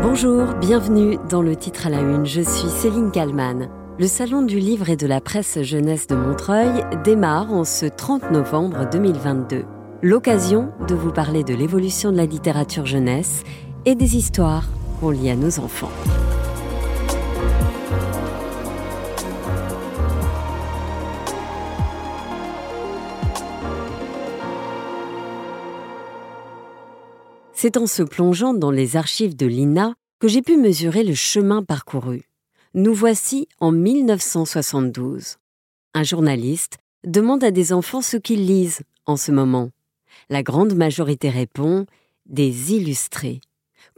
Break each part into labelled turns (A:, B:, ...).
A: Bonjour, bienvenue dans le titre à la une. Je suis Céline Kallmann. Le Salon du livre et de la presse jeunesse de Montreuil démarre en ce 30 novembre 2022. L'occasion de vous parler de l'évolution de la littérature jeunesse et des histoires qu'on lit à nos enfants. C'est en se plongeant dans les archives de l'INA que j'ai pu mesurer le chemin parcouru. Nous voici en 1972. Un journaliste demande à des enfants ce qu'ils lisent en ce moment. La grande majorité répond des illustrés.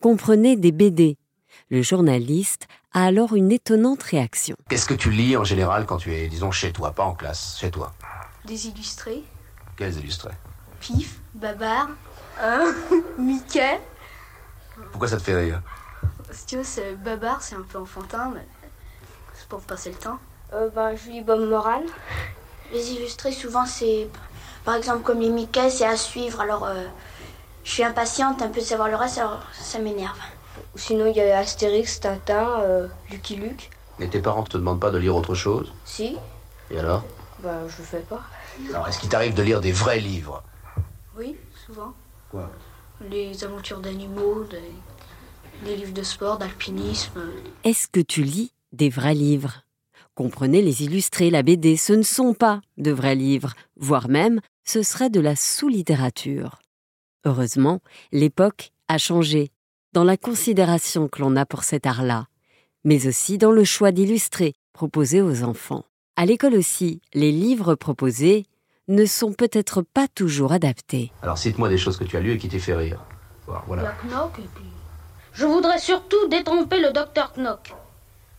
A: Comprenez des BD. Le journaliste a alors une étonnante réaction.
B: Qu'est-ce que tu lis en général quand tu es, disons, chez toi, pas en classe, chez toi?
C: Des illustrés.
B: Quels illustrés?
C: Pif, Babar, hein, Mickey.
B: Pourquoi ça te fait rire
C: tu veux, c'est Babar, c'est un peu enfantin, mais c'est pour passer le temps.
D: Euh, ben, je lis Bob Moran.
E: Les illustrés, souvent, c'est. Par exemple, comme les Mickey, c'est à suivre. Alors, euh, je suis impatiente un peu de savoir le reste, alors ça m'énerve.
D: Sinon, il y a Astérix, Tintin, euh, Lucky Luke.
B: Mais tes parents te demandent pas de lire autre chose
D: Si,
B: Et alors
D: bah, je le fais pas.
B: Alors, est-ce qu'il t'arrive de lire des vrais livres?
C: Oui, souvent.
B: Quoi
C: Les aventures d'animaux, des, des livres de sport, d'alpinisme.
A: Est-ce que tu lis des vrais livres? Comprenez les illustrés, la BD, ce ne sont pas de vrais livres, voire même ce serait de la sous-littérature. Heureusement, l'époque a changé dans la considération que l'on a pour cet art-là, mais aussi dans le choix d'illustrer proposés aux enfants. À l'école aussi, les livres proposés ne sont peut-être pas toujours adaptés.
B: Alors, cite-moi des choses que tu as lues et qui t'aient fait rire. Voilà, Voilà.
C: La Knock et puis.
F: Je voudrais surtout détromper le docteur Knock.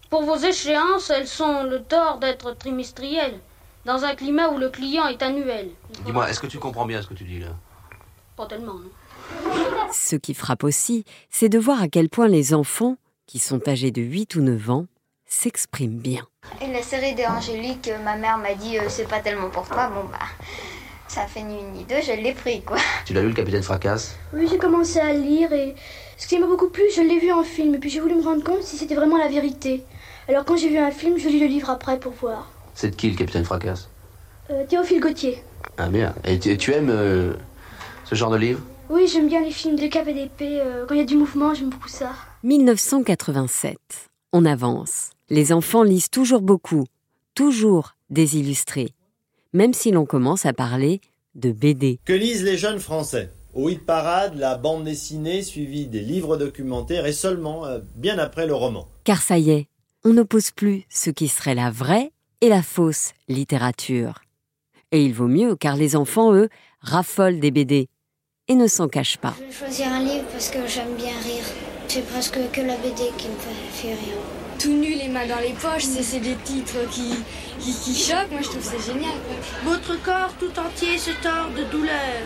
F: Pour vos échéances, elles sont le tort d'être trimestrielles, dans un climat où le client est annuel.
B: Dis-moi, est-ce que tu comprends bien ce que tu dis là?
F: Pas tellement, non
A: Ce qui frappe aussi, c'est de voir à quel point les enfants, qui sont âgés de 8 ou 9 ans, s'expriment bien.
E: Et la série des Angélique, euh, ma mère m'a dit, euh, c'est pas tellement pour toi. Bon, bah, ça fait ni une ni deux, je l'ai pris, quoi.
B: Tu l'as lu, le capitaine Fracasse
G: Oui, j'ai commencé à lire et ce qui m'a beaucoup plu, je l'ai vu en film et puis j'ai voulu me rendre compte si c'était vraiment la vérité. Alors quand j'ai vu un film, je lis le livre après pour voir.
B: C'est de qui, le capitaine Fracasse
G: Euh, Théophile Gautier.
B: Ah, bien. Et tu, tu aimes euh, ce genre de livre?
G: Oui, j'aime bien les films de cap et d'épée. euh, quand il y a du mouvement, j'aime beaucoup ça.
A: 1987. On avance. Les enfants lisent toujours beaucoup, toujours des illustrés, même si l'on commence à parler de BD.
H: Que lisent les jeunes Français? Au hit parade, la bande dessinée suivie des livres documentaires et seulement euh, bien après le roman.
A: Car ça y est, on n'oppose plus ce qui serait la vraie et la fausse littérature. Et il vaut mieux car les enfants, eux, raffolent des BD et ne s'en cachent pas.
E: Je vais choisir un livre parce que j'aime bien rire. C'est presque que la BD qui me fait, fait rire.
D: Tout nu, les mains dans les poches, c'est c'est des titres qui, qui, qui choquent. Moi, je trouve ça génial. quoi.
I: Votre corps tout entier se tord de douleur.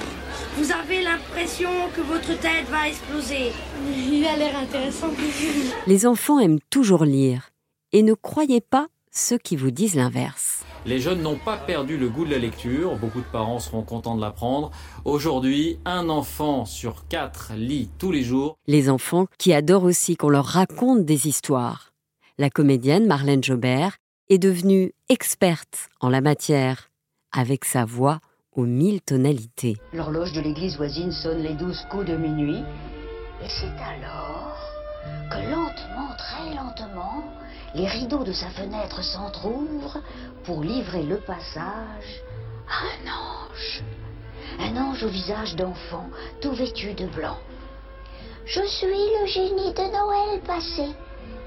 I: Vous avez l'impression que votre tête va exploser.
D: Il a l'air intéressant.
A: Les enfants aiment toujours lire et ne croyez pas ceux qui vous disent l'inverse.
J: Les jeunes n'ont pas perdu le goût de la lecture, beaucoup de parents seront contents de l'apprendre. Aujourd'hui, un enfant sur quatre lit tous les jours.
A: Les enfants qui adorent aussi qu'on leur raconte des histoires. La comédienne Marlène Jobert est devenue experte en la matière, avec sa voix aux mille tonalités.
K: L'horloge de l'église voisine sonne les douze coups de minuit. Et c'est alors que lentement, très lentement, les rideaux de sa fenêtre s'entr'ouvrent pour livrer le passage à un ange. Un ange au visage d'enfant, tout vêtu de blanc.
E: Je suis le génie de Noël passé.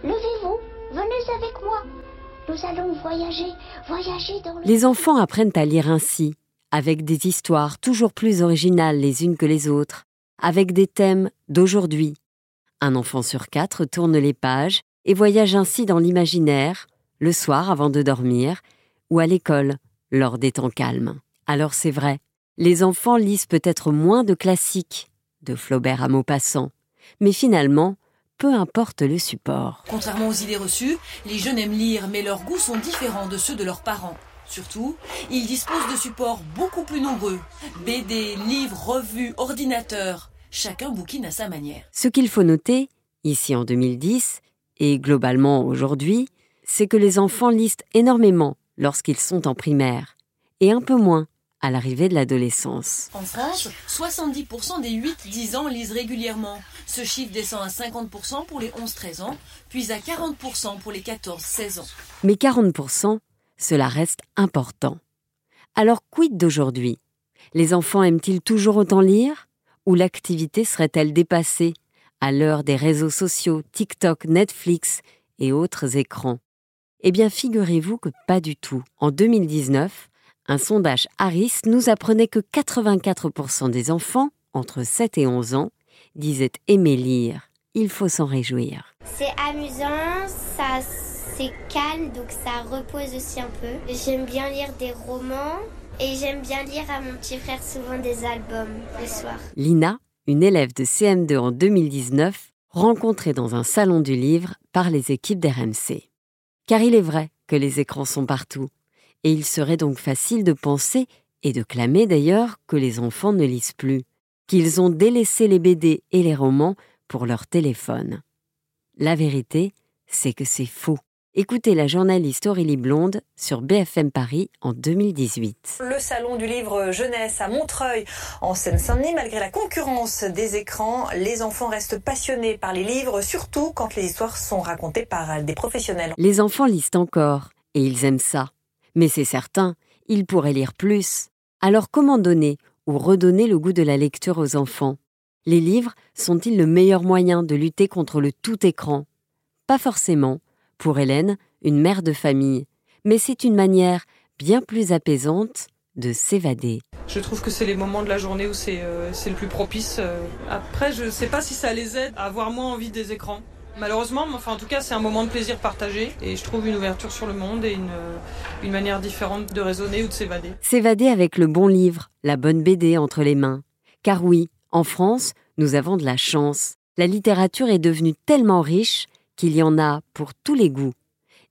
E: Levez-vous, venez avec moi. Nous allons voyager, voyager dans le...
A: Les enfants apprennent à lire ainsi, avec des histoires toujours plus originales les unes que les autres, avec des thèmes d'aujourd'hui. Un enfant sur quatre tourne les pages et voyage ainsi dans l'imaginaire, le soir avant de dormir, ou à l'école, lors des temps calmes. Alors c'est vrai, les enfants lisent peut-être moins de classiques, de Flaubert à Maupassant, mais finalement, peu importe le support.
L: Contrairement aux idées reçues, les jeunes aiment lire, mais leurs goûts sont différents de ceux de leurs parents. Surtout, ils disposent de supports beaucoup plus nombreux. BD, livres, revues, ordinateurs. Chacun bouquine à sa manière.
A: Ce qu'il faut noter, ici en 2010, et globalement aujourd'hui, c'est que les enfants lisent énormément lorsqu'ils sont en primaire, et un peu moins à l'arrivée de l'adolescence.
L: En France, 70% des 8-10 ans lisent régulièrement. Ce chiffre descend à 50% pour les 11-13 ans, puis à 40% pour les 14-16 ans.
A: Mais 40%, cela reste important. Alors quid d'aujourd'hui? Les enfants aiment-ils toujours autant lire? Ou l'activité serait-elle dépassée? À l'heure des réseaux sociaux, TikTok, Netflix et autres écrans Eh bien figurez-vous que pas du tout. En 2019, un sondage Harris nous apprenait que 84% des enfants entre 7 et 11 ans disaient aimer lire. Il faut s'en réjouir.
M: C'est amusant, ça c'est calme, donc ça repose aussi un peu. J'aime bien lire des romans et j'aime bien lire à mon petit frère souvent des albums le soir.
A: Lina, une élève de CM2 en 2019, rencontrée dans un salon du livre par les équipes d'RMC. Car il est vrai que les écrans sont partout, et il serait donc facile de penser, et de clamer d'ailleurs, que les enfants ne lisent plus, qu'ils ont délaissé les BD et les romans pour leur téléphone. La vérité, c'est que c'est faux. Écoutez la journaliste Aurélie Blonde sur BFM Paris en 2018.
N: Le salon du livre jeunesse à Montreuil, en Seine-Saint-Denis, malgré la concurrence des écrans, les enfants restent passionnés par les livres, surtout quand les histoires sont racontées par des professionnels.
A: Les enfants lisent encore, et ils aiment ça. Mais c'est certain, ils pourraient lire plus. Alors comment donner ou redonner le goût de la lecture aux enfants? Les livres sont-ils le meilleur moyen de lutter contre le tout écran? Pas forcément pour Hélène, une mère de famille, mais c'est une manière bien plus apaisante de s'évader.
O: Je trouve que c'est les moments de la journée où c'est euh, le plus propice. Euh. Après, je ne sais pas si ça les aide à avoir moins envie des écrans. Malheureusement, enfin en tout cas, c'est un moment de plaisir partagé et je trouve une ouverture sur le monde et une, euh, une manière différente de raisonner ou de s'évader.
A: S'évader avec le bon livre, la bonne BD entre les mains. Car oui, en France, nous avons de la chance. La littérature est devenue tellement riche qu'il y en a pour tous les goûts.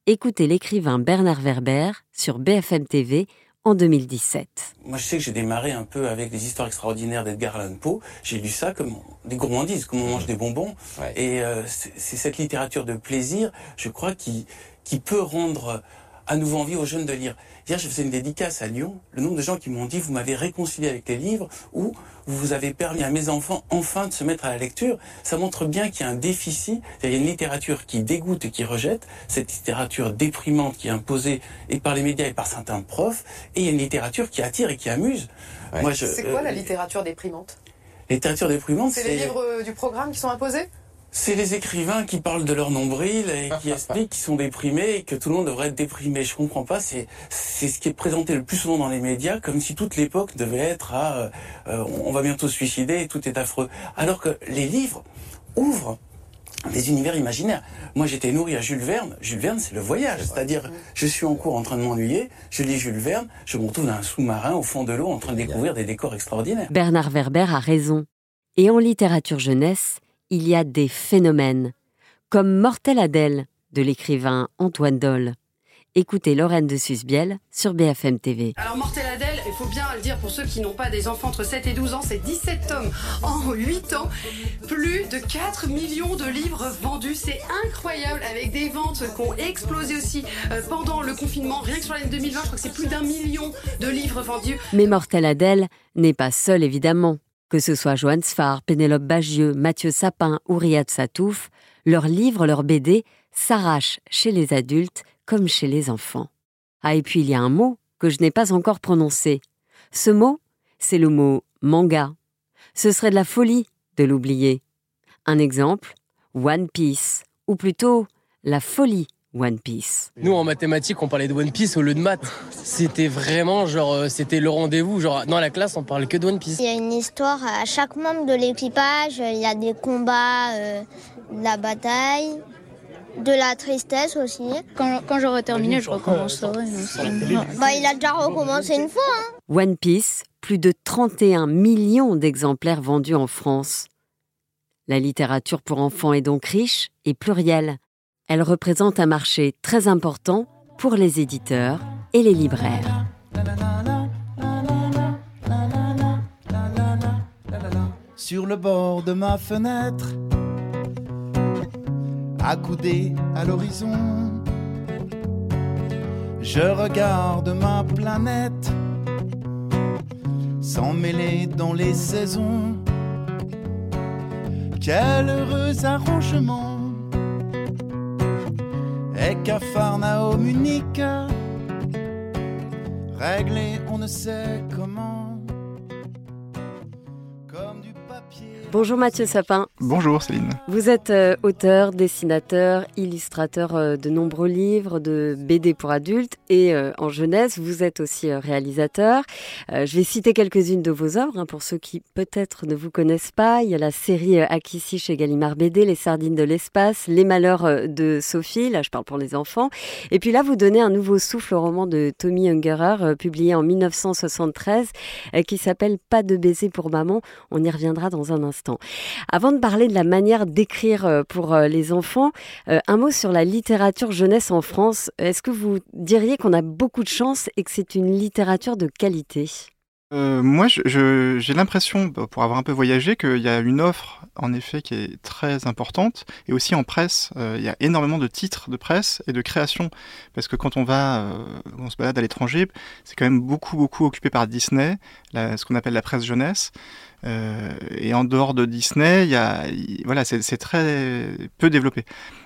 A: Écoutez l'écrivain Bernard Werber sur BFM TV en 2017.
P: Moi, je sais que j'ai démarré un peu avec des histoires extraordinaires d'Edgar Allan Poe. J'ai lu ça comme des gourmandises, comme on mange des bonbons. Et euh, c'est cette littérature de plaisir, je crois, qui, qui peut rendre à nouveau envie aux jeunes de lire. Hier, je faisais une dédicace à Lyon. Le nombre de gens qui m'ont dit, vous m'avez réconcilié avec les livres ou vous avez permis à mes enfants enfin de se mettre à la lecture. Ça montre bien qu'il y a un déficit. Il y a une littérature qui dégoûte et qui rejette. Cette littérature déprimante qui est imposée et par les médias et par certains profs. Et il y a une littérature qui attire et qui amuse.
Q: C'est quoi la euh, littérature déprimante?
P: La littérature déprimante,
Q: c'est les livres euh, du programme qui sont imposés?
P: C'est les écrivains qui parlent de leur nombril et qui expliquent qu'ils sont déprimés et que tout le monde devrait être déprimé. Je comprends pas. C'est c'est ce qui est présenté le plus souvent dans les médias, comme si toute l'époque devait être à euh, euh, on va bientôt se suicider et tout est affreux. Alors que les livres ouvrent des univers imaginaires. Moi, j'étais nourri à Jules Verne. Jules Verne, c'est le voyage. C'est-à-dire, je suis en cours en train de m'ennuyer, je lis Jules Verne, je me retrouve dans un sous-marin au fond de l'eau en train de découvrir des décors extraordinaires.
A: Bernard Werber a raison. Et en littérature jeunesse, il y a des phénomènes, comme Mortel Adèle de l'écrivain Antoine Doll. Écoutez Lorraine de Susbiel sur BFM TV.
Q: Alors Mortel Adèle, il faut bien le dire pour ceux qui n'ont pas des enfants entre 7 et 12 ans, c'est 17 tomes en 8 ans, plus de 4 millions de livres vendus, c'est incroyable avec des ventes qui ont explosé aussi euh, pendant le confinement, rien que sur l'année 2020, je crois que c'est plus d'un million de livres vendus.
A: Mais Mortel Adèle n'est pas seul évidemment. Que ce soit Joanne Sfar, Pénélope Bagieux, Mathieu Sapin ou Riyad Satouf, leurs livres, leurs BD s'arrachent chez les adultes comme chez les enfants. Ah, et puis il y a un mot que je n'ai pas encore prononcé. Ce mot, c'est le mot manga. Ce serait de la folie de l'oublier. Un exemple, One Piece, ou plutôt la folie One Piece.
R: Nous en mathématiques on parlait de One Piece au lieu de maths. C'était vraiment genre euh, c'était le rendez-vous. Genre dans la classe on parle que de One Piece.
M: Il y a une histoire à chaque membre de l'équipage. Il y a des combats, euh, de la bataille, de la tristesse aussi.
S: Quand, quand j'aurai terminé je recommencerai.
M: Bah il a déjà recommencé une fois. Hein.
A: One Piece, plus de 31 millions d'exemplaires vendus en France. La littérature pour enfants est donc riche et plurielle elle représente un marché très important pour les éditeurs et les libraires.
T: Sur le bord de ma fenêtre, accoudé à l'horizon. Je regarde ma planète sans mêler dans les saisons. Quel heureux arrangement! Et Capharnaüm unique, réglé on ne sait comment.
A: Bonjour Mathieu Sapin.
U: Bonjour Céline.
A: Vous êtes euh, auteur, dessinateur, illustrateur euh, de nombreux livres, de BD pour adultes et euh, en jeunesse. Vous êtes aussi réalisateur. Je vais citer quelques-unes de vos œuvres hein, pour ceux qui peut-être ne vous connaissent pas. Il y a la série Akissi chez Gallimard BD, Les sardines de l'espace, Les malheurs de Sophie. Là, je parle pour les enfants. Et puis là, vous donnez un nouveau souffle au roman de Tommy Ungerer, publié en 1973, euh, qui s'appelle Pas de baiser pour maman. On y reviendra dans un instant. Avant de parler de la manière d'écrire euh, pour euh, les enfants, euh, un mot sur la littérature jeunesse en France. Est-ce que vous diriez qu'on a beaucoup de chance et que c'est une littérature de qualité?
U: Moi, j'ai l'impression, bah, pour avoir un peu voyagé, qu'il y a une offre, en effet, qui est très importante. Et aussi en presse, il y a énormément de titres de presse et de création. Parce que quand on va, euh, on se balade à l'étranger, c'est quand même beaucoup, beaucoup occupé par Disney, ce qu'on appelle la presse jeunesse. Euh, et en dehors de Disney, il y a, il- voilà, c'est très peu développé.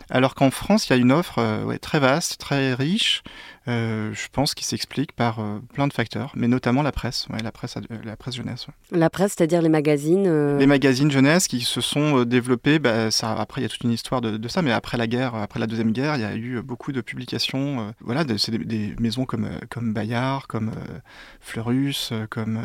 U: Alors qu'en France, il y a une offre euh, ouais, très vaste, très riche, euh, je pense, qui s'explique par euh, plein de facteurs, mais notamment la presse, ouais, la presse, ad- la presse jeunesse. ouais.
A: La presse, c'est-à-dire les magazines
U: Les magazines jeunesse qui se sont développés, bah, ça, après il y a toute une histoire de, de ça, mais après la guerre, après la deuxième guerre, il y a eu beaucoup de publications. voilà, de- c'est des, des maisons comme comme Bayard, comme Fleurus, comme,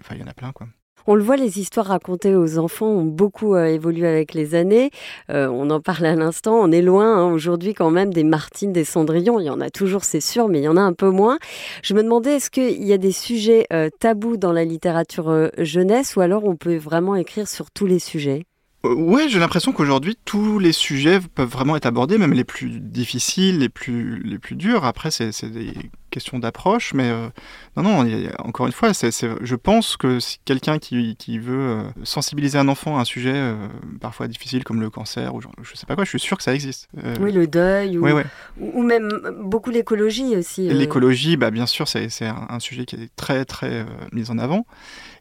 U: enfin il y en a plein quoi.
A: On le voit, les histoires racontées aux enfants ont beaucoup euh, évolué avec les années. Euh, on en parle à l'instant. On est loin hein, aujourd'hui quand même des Martines, des Cendrillon. Il y en a toujours, c'est sûr, mais il y en a un peu moins. Je me demandais, est-ce qu'il y a des sujets euh, tabous dans la littérature euh, jeunesse ou alors on peut vraiment écrire sur tous les sujets?
U: Ouais, j'ai l'impression qu'aujourd'hui tous les sujets peuvent vraiment être abordés, même les plus difficiles, les plus les plus durs. Après, c'est des questions d'approche, mais euh, non, non. encore une fois, c'est c'est- je pense que si quelqu'un qui, qui veut euh, sensibiliser un enfant à un sujet euh, parfois difficile comme le cancer ou genre, je sais pas quoi, je suis sûr que ça existe. Euh,
A: Oui, le deuil ou,
U: ouais, ouais.
A: ou même beaucoup l'écologie aussi. euh.
U: L'écologie, bah, bien sûr, c'est un, un sujet qui est très, très euh, mis en avant.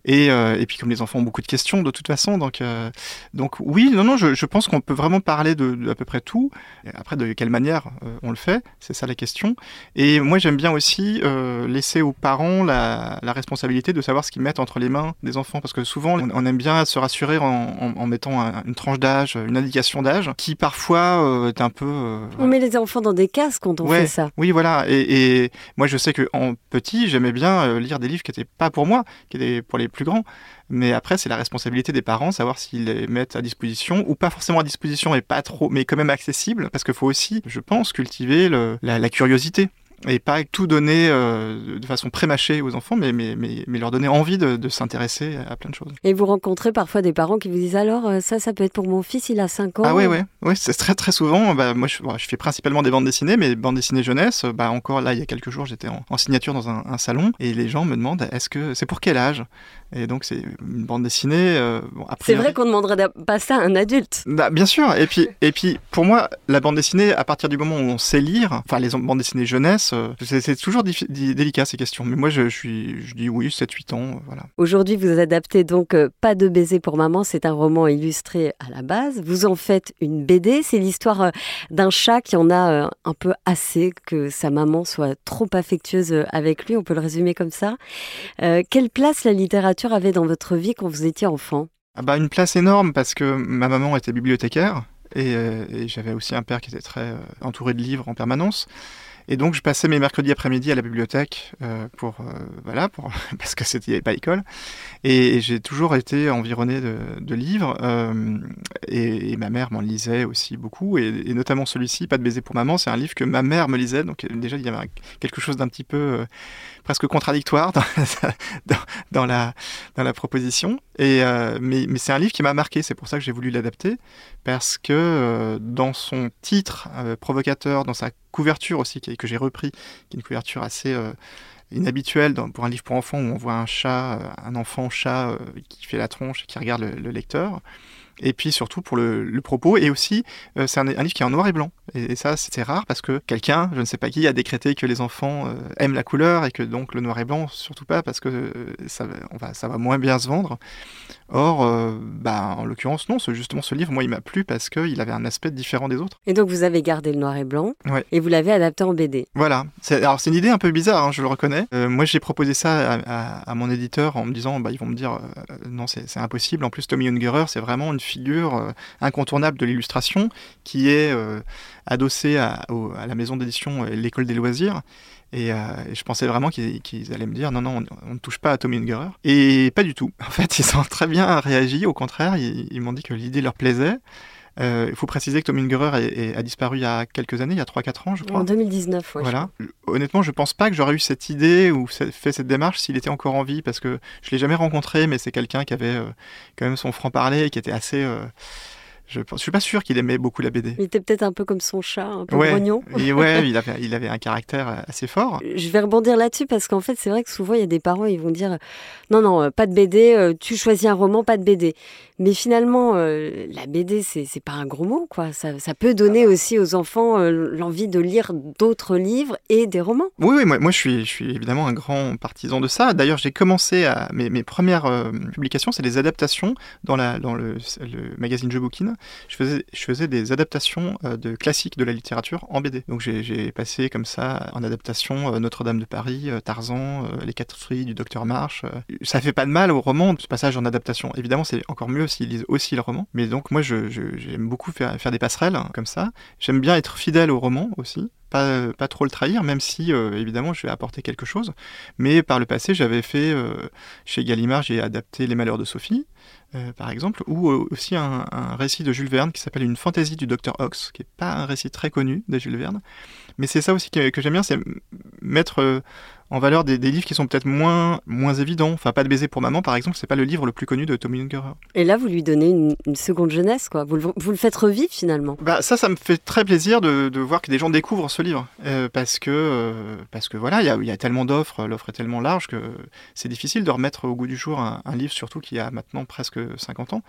U: Et, euh, et puis, comme les enfants ont beaucoup de questions, de toute façon, donc, euh, donc oui, non, non, je, je pense qu'on peut vraiment parler de, de à peu près tout. Après, de quelle manière euh, on le fait, c'est ça la question. Et moi, j'aime bien aussi laisser aux parents la, la responsabilité de savoir ce qu'ils mettent entre les mains des enfants, parce que souvent, on, on aime bien se rassurer en, en- en mettant un- une tranche d'âge, une indication d'âge, qui parfois est un peu
A: On met les enfants dans des cases quand on
U: Ouais,
A: fait ça.
U: Oui, voilà. Et, et moi, je sais que en petit, j'aimais bien lire des livres qui n'étaient pas pour moi, qui étaient pour les plus grands. Mais après, c'est la responsabilité des parents, savoir s'ils les mettent à disposition ou pas forcément à disposition et pas trop, mais quand même accessible, parce qu'il faut aussi, je pense, cultiver la curiosité. Et pas tout donner euh, de façon prémâchée aux enfants, mais, mais, mais, mais leur donner envie de, de s'intéresser à plein de choses.
A: Et vous rencontrez parfois des parents qui vous disent alors euh, ça, ça peut être pour mon fils, il a 5 ans.
U: Ah ouais, ouais, ouais c'est très très souvent. Bah, moi, je, bon, je fais principalement des bandes dessinées, mais bandes dessinées jeunesse. Bah, encore là, il y a quelques jours, j'étais en, en signature dans un, un salon et les gens me demandent est-ce que c'est pour quel âge? Et donc c'est une bande dessinée. euh, bon,
A: C'est vrai qu'on demanderait pas ça à un adulte.
U: Bah, bien sûr. Et puis, et puis, pour moi, la bande dessinée, à partir du moment où on sait lire, enfin, les bandes dessinées jeunesse, euh, c'est toujours délicat ces questions. Mais moi, je, je suis, je dis oui, 7-8 ans, euh, voilà.
A: Aujourd'hui, vous adaptez donc euh, Pas de baiser pour maman. C'est un roman illustré à la base. Vous en faites une BD. C'est l'histoire d'un chat qui en a un peu assez que sa maman soit trop affectueuse avec lui. On peut le résumer comme ça. Euh, quelle place la littérature avait dans votre vie quand vous étiez enfant?
U: Ah bah, une place énorme parce que ma maman était bibliothécaire et, et j'avais aussi un père qui était très entouré de livres en permanence. Et donc je passais mes mercredis après-midi à la bibliothèque euh, pour euh, voilà pour parce que c'était il y avait pas l'école. Et, j'ai toujours été environné de, livres euh, et, ma mère m'en lisait aussi beaucoup. Et, notamment celui-ci pas de baiser pour maman c'est un livre que ma mère me lisait. Donc déjà il y avait quelque chose d'un petit peu presque contradictoire dans, la dans la proposition. Et mais, c'est un livre qui m'a marqué. C'est pour ça que j'ai voulu l'adapter. Parce que dans son titre provocateur dans sa couverture aussi que j'ai repris qui est une couverture assez euh, inhabituelle pour un livre pour enfants où on voit un chat, euh, un enfant chat euh, qui fait la tronche et qui regarde le lecteur. Et puis surtout pour le, le propos, et aussi euh, c'est un, un, livre qui est en noir et blanc, et, et ça c'est rare parce que quelqu'un, je ne sais pas qui, a décrété que les enfants euh, aiment la couleur et que donc le noir et blanc surtout pas parce que euh, ça, on va, ça va moins bien se vendre. Or, bah, en l'occurrence, non, ce, justement, ce livre, moi, il m'a plu parce qu'il avait un aspect différent des autres.
A: Et donc, vous avez gardé le noir et blanc
U: ouais.
A: et vous l'avez adapté en BD.
U: Voilà. Alors, c'est une idée un peu bizarre, hein, je le reconnais. Moi, j'ai proposé ça à, à, à, mon éditeur en me disant, bah, ils vont me dire, non, c'est impossible. En plus, Tommy Ungerer, c'est vraiment une figure euh, incontournable de l'illustration qui est euh, adossée à, la maison d'édition L'École des loisirs. Et, euh, je pensais vraiment qu'ils qu allaient me dire non, non, on, on, ne touche pas à Tommy Ungerer. Et pas du tout. En fait, ils ont très bien réagi. Au contraire, ils m'ont dit que l'idée leur plaisait. Euh, il faut préciser que Tommy Ungerer a disparu il y a quelques années, il y a 3-4 ans, je crois.
A: En 2019, ouais.
U: Voilà. Honnêtement, je pense pas que j'aurais eu cette idée ou fait cette démarche s'il était encore en vie, parce que je l'ai jamais rencontré, mais c'est quelqu'un qui avait euh, quand même son franc-parler et qui était assez. Euh, je ne suis pas sûr qu'il aimait beaucoup la BD.
A: Il était peut-être un peu comme son chat, un peu
U: ouais,
A: grognon.
U: Et ouais, il avait, il avait un caractère assez fort.
A: Je vais rebondir là-dessus parce qu'en fait, c'est vrai que souvent, il y a des parents, ils vont dire non, non, pas de BD, tu choisis un roman, pas de BD. Mais finalement, euh, la BD, c'est pas un gros mot, quoi. Ça, ça peut donner aussi aux enfants euh, l'envie de lire d'autres livres et des romans.
U: Oui, oui, moi, moi je, suis, je suis évidemment un grand partisan de ça. D'ailleurs, j'ai commencé à. Mes, mes premières euh, publications, c'est des adaptations dans, la, dans le, le magazine Je Bookin. Je faisais, je faisais des adaptations de classiques de la littérature en BD. Donc j'ai passé comme ça en adaptation Notre-Dame de Paris, Tarzan, Les Quatre Fruits du Docteur March. ça fait pas de mal au roman, ce passage en adaptation. Évidemment, c'est encore mieux s'ils lisent aussi le roman. Mais donc, moi, j'aime beaucoup faire, des passerelles hein, comme ça. J'aime bien être fidèle au roman aussi. Pas, pas, trop le trahir, même si euh, évidemment je vais apporter quelque chose. Mais par le passé, j'avais fait euh, chez Gallimard, j'ai adapté Les Malheurs de Sophie, euh, par exemple, ou aussi un, un, récit de Jules Verne qui s'appelle Une fantaisie du docteur Ox, qui n'est pas un récit très connu de Jules Verne. Mais c'est ça aussi que, que j'aime bien, c'est mettre en valeur des, des livres qui sont peut-être moins, moins évidents. Enfin, Pas de baiser pour maman, par exemple, c'est pas le livre le plus connu de Tommy Ungerer.
A: Et là, vous lui donnez une, une seconde jeunesse, quoi. Vous le, vous le, faites revivre finalement.
U: Bah, ça, ça me fait très plaisir de, de voir que des gens découvrent ce livre. Euh, parce, que, euh, parce que voilà, il y a, y a, tellement d'offres, l'offre est tellement large que c'est difficile de remettre au goût du jour un, un, livre, surtout qui a maintenant presque 50 ans.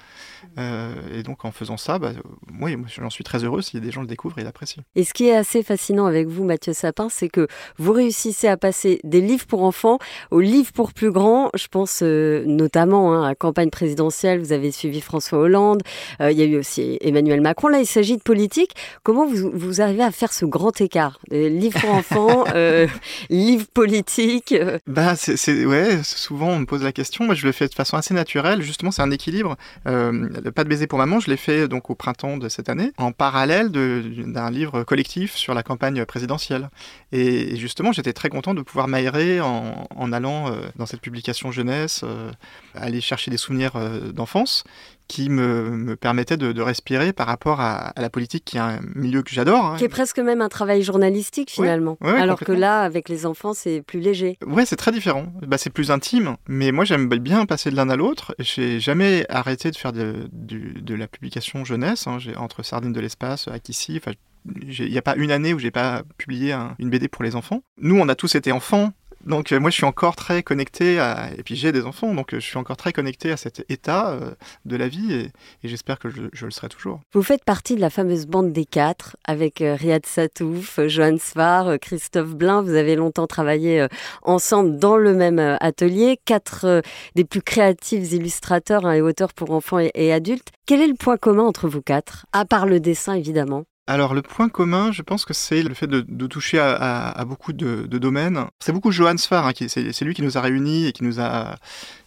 U: Euh, et donc, en faisant ça, bah, oui, j'en suis très heureux si des gens le découvrent et l'apprécient.
A: Et ce qui est assez fascinant avec vous, Mathieu Sapin, c'est que vous réussissez à passer des livres pour enfants aux livres pour plus grands. Je pense euh, notamment hein, à la campagne présidentielle, vous avez suivi François Hollande, euh, il y a eu aussi Emmanuel Macron. Là, il s'agit de politique. Comment vous, vous arrivez à faire ce grand écart Livre pour enfants, euh, livre politique
U: bah, c'est, Ouais, souvent on me pose la question. Moi, je le fais de façon assez naturelle. Justement, c'est un équilibre. Pas de baiser pour maman, je l'ai fait donc au printemps de cette année, en parallèle d'un livre collectif sur la campagne présidentielle. Et, et justement, j'étais très content de pouvoir m'aérer en, en, allant euh, dans cette publication jeunesse, euh, aller chercher des souvenirs euh, d'enfance qui me, me permettait de, de, respirer par rapport à, à, la politique, qui est un milieu que j'adore. Hein.
A: Qui est presque même un travail journalistique finalement. Alors que là, avec les enfants, c'est plus léger.
U: Ouais, c'est très différent. Bah, c'est plus intime. Mais moi, j'aime bien passer de l'un à l'autre. J'ai jamais arrêté de faire de, de, de la publication jeunesse. Hein. Entre Sardines de l'espace, Akissi, enfin, il n'y a pas une année où j'ai pas publié un, une BD pour les enfants. Nous, on a tous été enfants donc euh, moi je suis encore très connecté à et puis j'ai des enfants donc euh, je suis encore très connecté à cet état euh, de la vie et, j'espère que je, le serai toujours.
A: Vous faites partie de la fameuse bande des quatre avec Riyad Satouf, Johan Svar, Christophe Blin. Vous avez longtemps travaillé ensemble dans le même atelier. Quatre des plus créatifs illustrateurs hein, et auteurs pour enfants et adultes. Quel est le point commun entre vous quatre À part le dessin évidemment?
U: Alors le point commun, je pense que c'est le fait de, toucher à, beaucoup de, de domaines. C'est beaucoup Johan Sfar, hein, c'est lui qui nous a réunis et qui nous a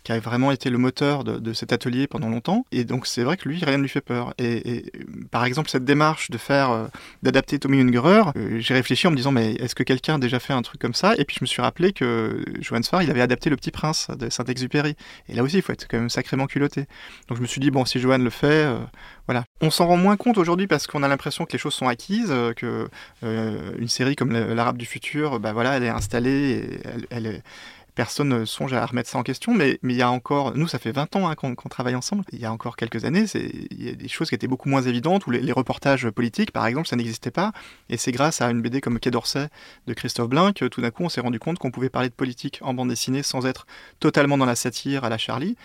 U: qui a vraiment été le moteur de, cet atelier pendant longtemps. Et donc c'est vrai que lui, rien ne lui fait peur. Et, et par exemple, cette démarche de faire, euh, d'adapter Tommy Ungerer, euh, j'ai réfléchi en me disant, mais est-ce que quelqu'un a déjà fait un truc comme ça? Et puis je me suis rappelé que Johan Sfar, il avait adapté Le Petit Prince de Saint-Exupéry. Et là aussi, il faut être quand même sacrément culotté. Donc je me suis dit, bon, si Johan le fait, euh, voilà. On s'en rend moins compte aujourd'hui parce qu'on a l'impression que les choses sont acquises, que euh, une série comme l'Arabe du futur, bah voilà, elle est installée, elle est personne ne songe à remettre ça en question, mais, il y a encore, nous ça fait 20 ans hein, qu'on qu travaille ensemble, il y a encore quelques années, il y a des choses qui étaient beaucoup moins évidentes, où les, les reportages politiques par exemple, ça n'existait pas, et c'est grâce à une BD comme Quai d'Orsay de Christophe Blin que tout d'un coup on s'est rendu compte qu'on pouvait parler de politique en bande dessinée sans être totalement dans la satire à la Charlie,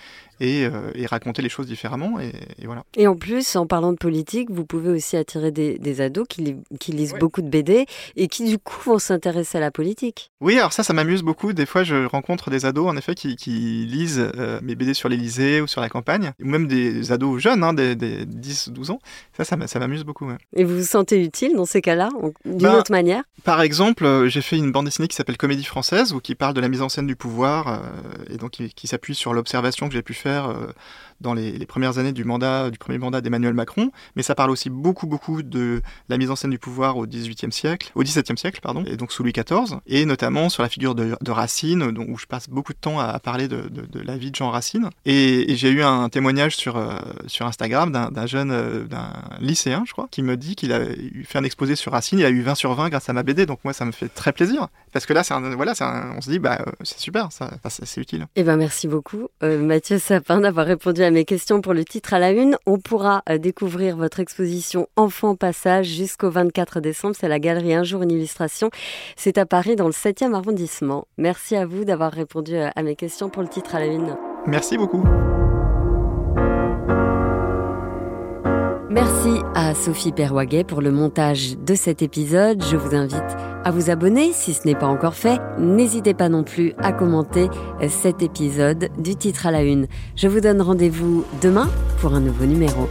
U: et, euh, et raconter les choses différemment. Et, et, voilà.
A: Et en plus, en parlant de politique, vous pouvez aussi attirer des, des ados qui, li qui lisent ouais. beaucoup de BD et qui du coup vont s'intéresser à la politique.
U: Oui, alors ça, ça m'amuse beaucoup. Des fois, je rencontre des ados, en effet, qui, qui lisent euh, mes BD sur l'Elysée ou sur la campagne, ou même des ados jeunes, hein, des, des 10-12 ans. Ça, ça m'amuse beaucoup. Ouais.
A: Et vous vous sentez utile dans ces cas-là, d'une bah, autre manière?
U: Par exemple, euh, j'ai fait une bande dessinée qui s'appelle Comédie française, ou qui parle de la mise en scène du pouvoir, euh, et donc qui, qui s'appuie sur l'observation que j'ai pu faire euh, dans les, premières années du mandat, du premier mandat d'Emmanuel Macron, mais ça parle aussi beaucoup, beaucoup de la mise en scène du pouvoir au XVIIIe siècle, au XVIIe siècle, pardon, et donc sous Louis XIV, et notamment sur la figure de, Racine, donc, où je passe beaucoup de temps à, parler de, la vie de Jean Racine. Et, j'ai eu un témoignage sur, euh, sur Instagram d'un jeune, euh, d'un lycéen, je crois, qui me dit qu'il a fait un exposé sur Racine, il a eu 20 sur 20 grâce à ma BD, donc moi ça me fait très plaisir, parce que là, c'est voilà, un, on se dit, bah, c'est super, ça, c'est utile.
A: Eh ben merci beaucoup, euh, Mathieu Sapin, d'avoir répondu à mes questions pour le titre à la une. On pourra euh, découvrir votre exposition Enfant Passage jusqu'au 24 décembre. C'est la galerie Un jour une illustration. C'est à Paris dans le 7e arrondissement. Merci à vous d'avoir répondu euh, à mes questions pour le titre à la une.
U: Merci beaucoup.
A: Merci à Sophie Perwaguet pour le montage de cet épisode. Je vous invite à vous abonner si ce n'est pas encore fait. N'hésitez pas non plus à commenter cet épisode du titre à la une. Je vous donne rendez-vous demain pour un nouveau numéro.